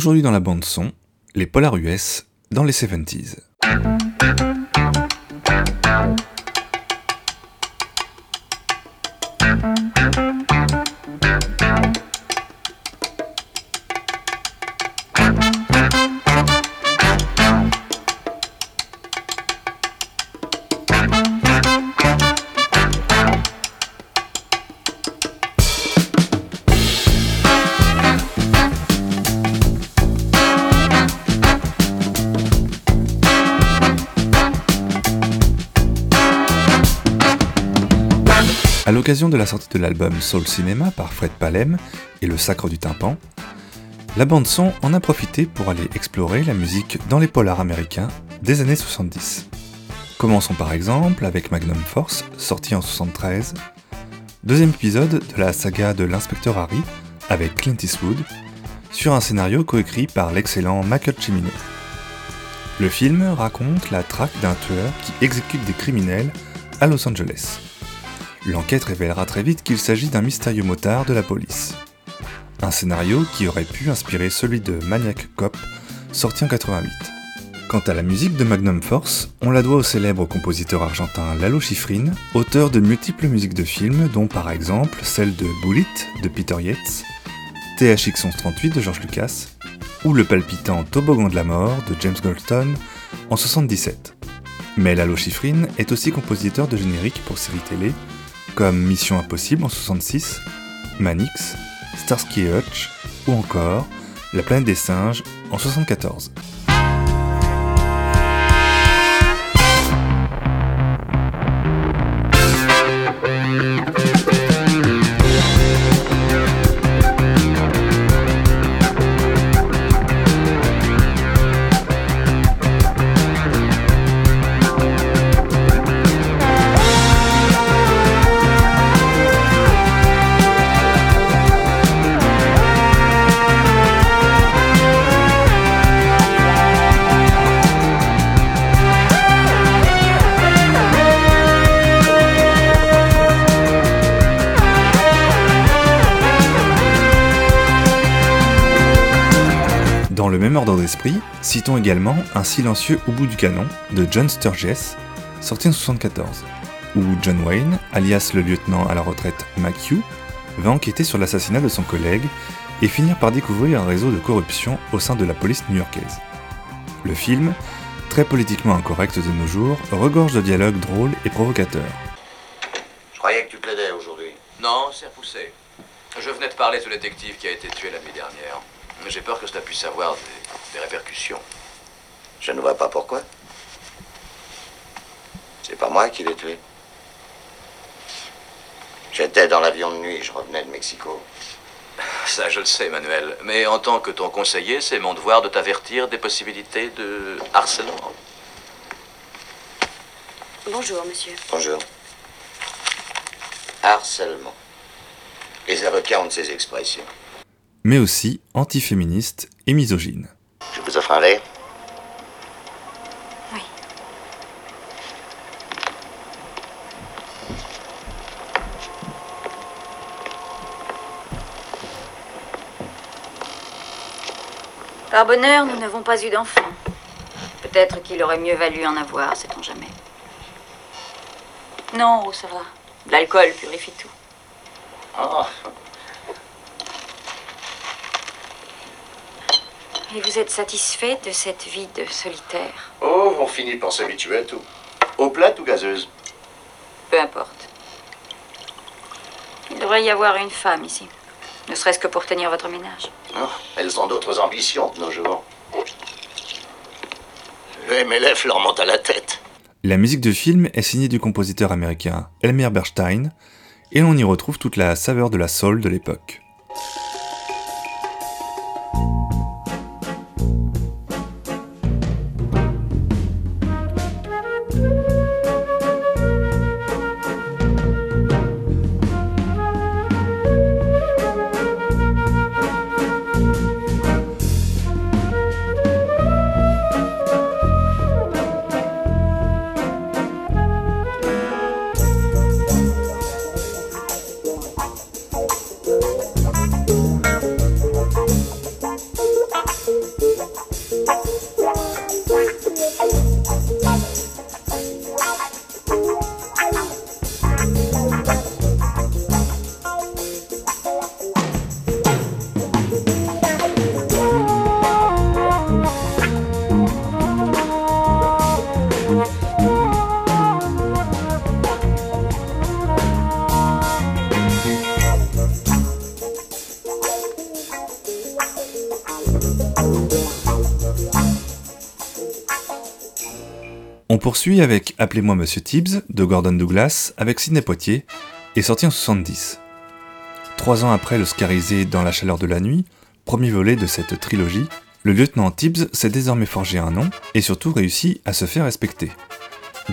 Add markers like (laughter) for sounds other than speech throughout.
Aujourd'hui dans la bande son, les Polar US dans les 70s. À l'occasion de la sortie de l'album Soul Cinema par Fred Palem et Le Sacre du Tympan, la bande-son en a profité pour aller explorer la musique dans les polars américains des années 70. Commençons par exemple avec Magnum Force, sorti en 73, deuxième épisode de la saga de l'inspecteur Harry avec Clint Eastwood, sur un scénario coécrit par l'excellent Michael Cimino. Le film raconte la traque d'un tueur qui exécute des criminels à Los Angeles. L'enquête révélera très vite qu'il s'agit d'un mystérieux motard de la police. Un scénario qui aurait pu inspirer celui de Maniac Cop, sorti en 88. Quant à la musique de Magnum Force, on la doit au célèbre compositeur argentin Lalo Schifrin, auteur de multiples musiques de films, dont par exemple celle de Bullet de Peter Yates, THX 1138 de George Lucas, ou le palpitant Toboggan de la mort de James Goldstone en 77. Mais Lalo Schifrin est aussi compositeur de génériques pour séries télé, comme Mission Impossible en 66, Manix, Starsky Hutch ou encore La planète des singes en 74. Dans le même ordre d'esprit, citons également Un silencieux au bout du canon de John Sturges, sorti en 1974, où John Wayne, alias le lieutenant à la retraite McHugh, va enquêter sur l'assassinat de son collègue et finir par découvrir un réseau de corruption au sein de la police new-yorkaise. Le film, très politiquement incorrect de nos jours, regorge de dialogues drôles et provocateurs. Je croyais que tu plaidais aujourd'hui. Non, c'est repoussé. Je venais de parler du détective qui a été tué la nuit dernière. J'ai peur que cela puisse avoir des, des répercussions. Je ne vois pas pourquoi. C'est pas moi qui l'ai tué. J'étais dans l'avion de nuit, je revenais de Mexico. (sighs) Ça, je le sais, Manuel. Mais en tant que ton conseiller, c'est mon devoir de t'avertir des possibilités de harcèlement. Bonjour, monsieur. Bonjour. Harcèlement. Les avocats ont de ces expressions. Mais aussi antiféministe et misogyne. Je vous offre un verre Oui. Par bonheur, nous n'avons pas eu d'enfant. Peut-être qu'il aurait mieux valu en avoir, sait-on jamais. Non, oh, ça va. L'alcool purifie tout. Oh, Et vous êtes satisfait de cette vie de solitaire oh, on finit par s'habituer à tout. Eau plate ou gazeuse Peu importe. Il devrait y avoir une femme ici. Ne serait-ce que pour tenir votre ménage. Oh, Elles ont d'autres ambitions de nos jours. Le MLF leur monte à la tête. La musique de film est signée du compositeur américain Elmer Bernstein, et l'on y retrouve toute la saveur de la soul de l'époque. On poursuit avec Appelez-moi Monsieur Tibbs de Gordon Douglas avec Sidney Poitier et sorti en 70. Trois ans après l'Oscarisé Dans la chaleur de la nuit, premier volet de cette trilogie, le lieutenant Tibbs s'est désormais forgé un nom et surtout réussi à se faire respecter.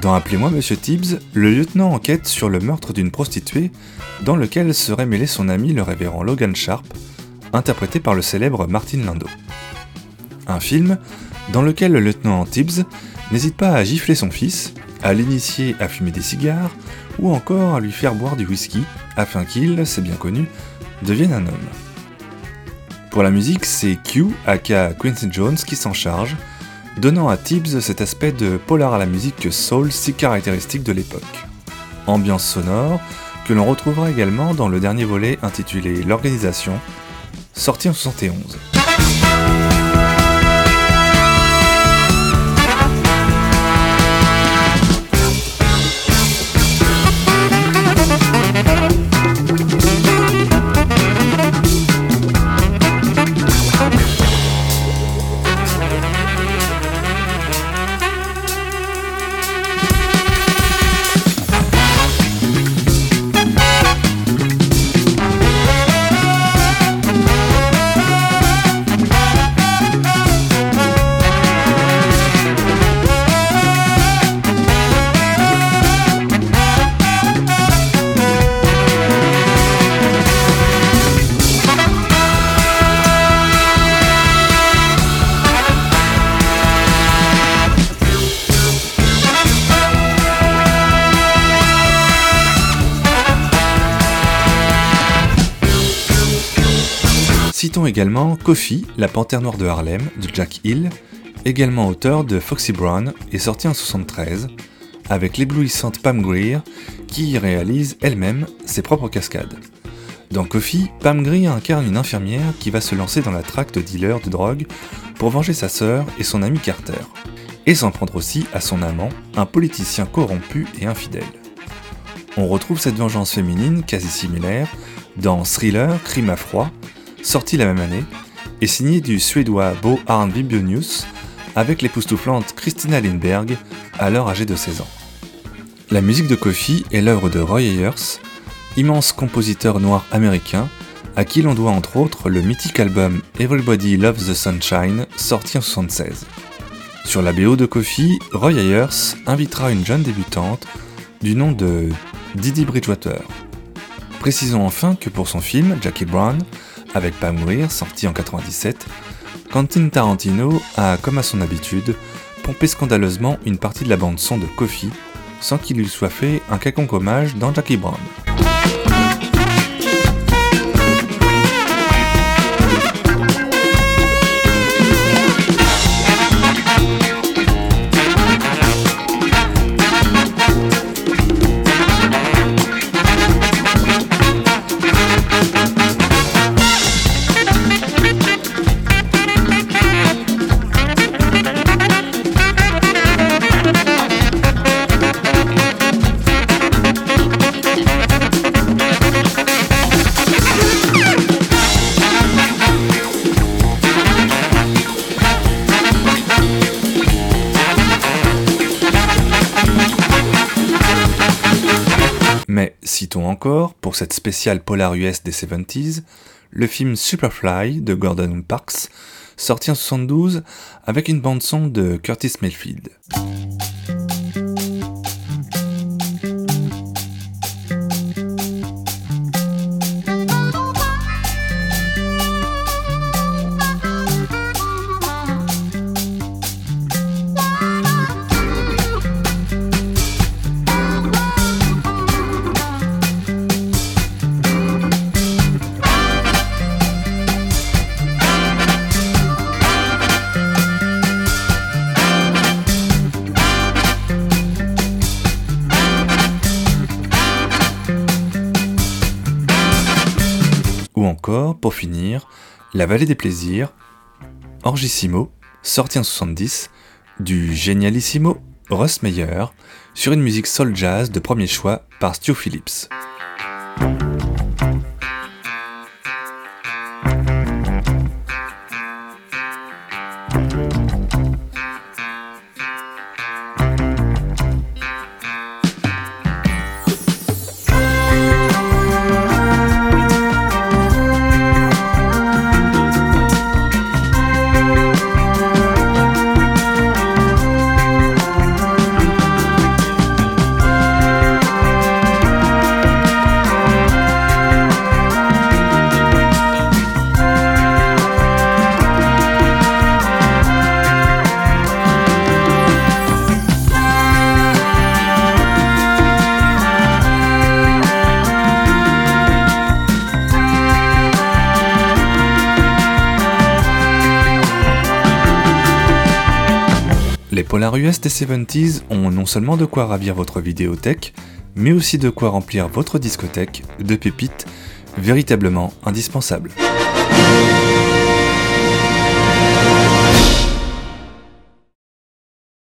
Dans Appelez-moi Monsieur Tibbs, le lieutenant enquête sur le meurtre d'une prostituée dans lequel serait mêlé son ami le révérend Logan Sharp, interprété par le célèbre Martin Landau. Un film dans lequel le lieutenant Tibbs n'hésite pas à gifler son fils, à l'initier à fumer des cigares, ou encore à lui faire boire du whisky, afin qu'il, c'est bien connu, devienne un homme. Pour la musique, c'est Q, aka Quincy Jones, qui s'en charge, donnant à Tibbs cet aspect de polar à la musique soul si caractéristique de l'époque. Ambiance sonore que l'on retrouvera également dans le dernier volet intitulé L'organisation, sorti en 71. Également Coffee, la panthère noire de Harlem de Jack Hill, également auteur de Foxy Brown et sorti en 73, avec l'éblouissante Pam Grier qui y réalise elle-même ses propres cascades. Dans Coffee, Pam Grier incarne une infirmière qui va se lancer dans la traque de dealers de drogue pour venger sa sœur et son ami Carter, et s'en prendre aussi à son amant, un politicien corrompu et infidèle. On retrouve cette vengeance féminine quasi similaire dans Thriller, Crime à froid, sorti la même année, et signé du suédois Bo Arn Bibionius avec l'époustouflante Christina Lindberg, alors âgée de 16 ans. La musique de Coffee est l'œuvre de Roy Ayers, immense compositeur noir américain, à qui l'on doit entre autres le mythique album Everybody Loves the Sunshine, sorti en 1976. Sur la BO de Coffee, Roy Ayers invitera une jeune débutante du nom de Didi Bridgewater. Précisons enfin que pour son film, Jackie Brown, avec Pam Grier, sorti en 97, Quentin Tarantino a, comme à son habitude, pompé scandaleusement une partie de la bande son de Coffee, sans qu'il lui soit fait un quelconque hommage dans Jackie Brown. Citons encore, pour cette spéciale Polar US des 70s, le film Superfly de Gordon Parks, sorti en 72 avec une bande-son de Curtis Mayfield. Ou encore, pour finir, La Vallée des Plaisirs, Orgissimo, sorti en 70, du génialissimo Russ Meyer, sur une musique soul jazz de premier choix par Stu Phillips. Les Polar US des 70s ont non seulement de quoi ravir votre vidéothèque, mais aussi de quoi remplir votre discothèque de pépites véritablement indispensables.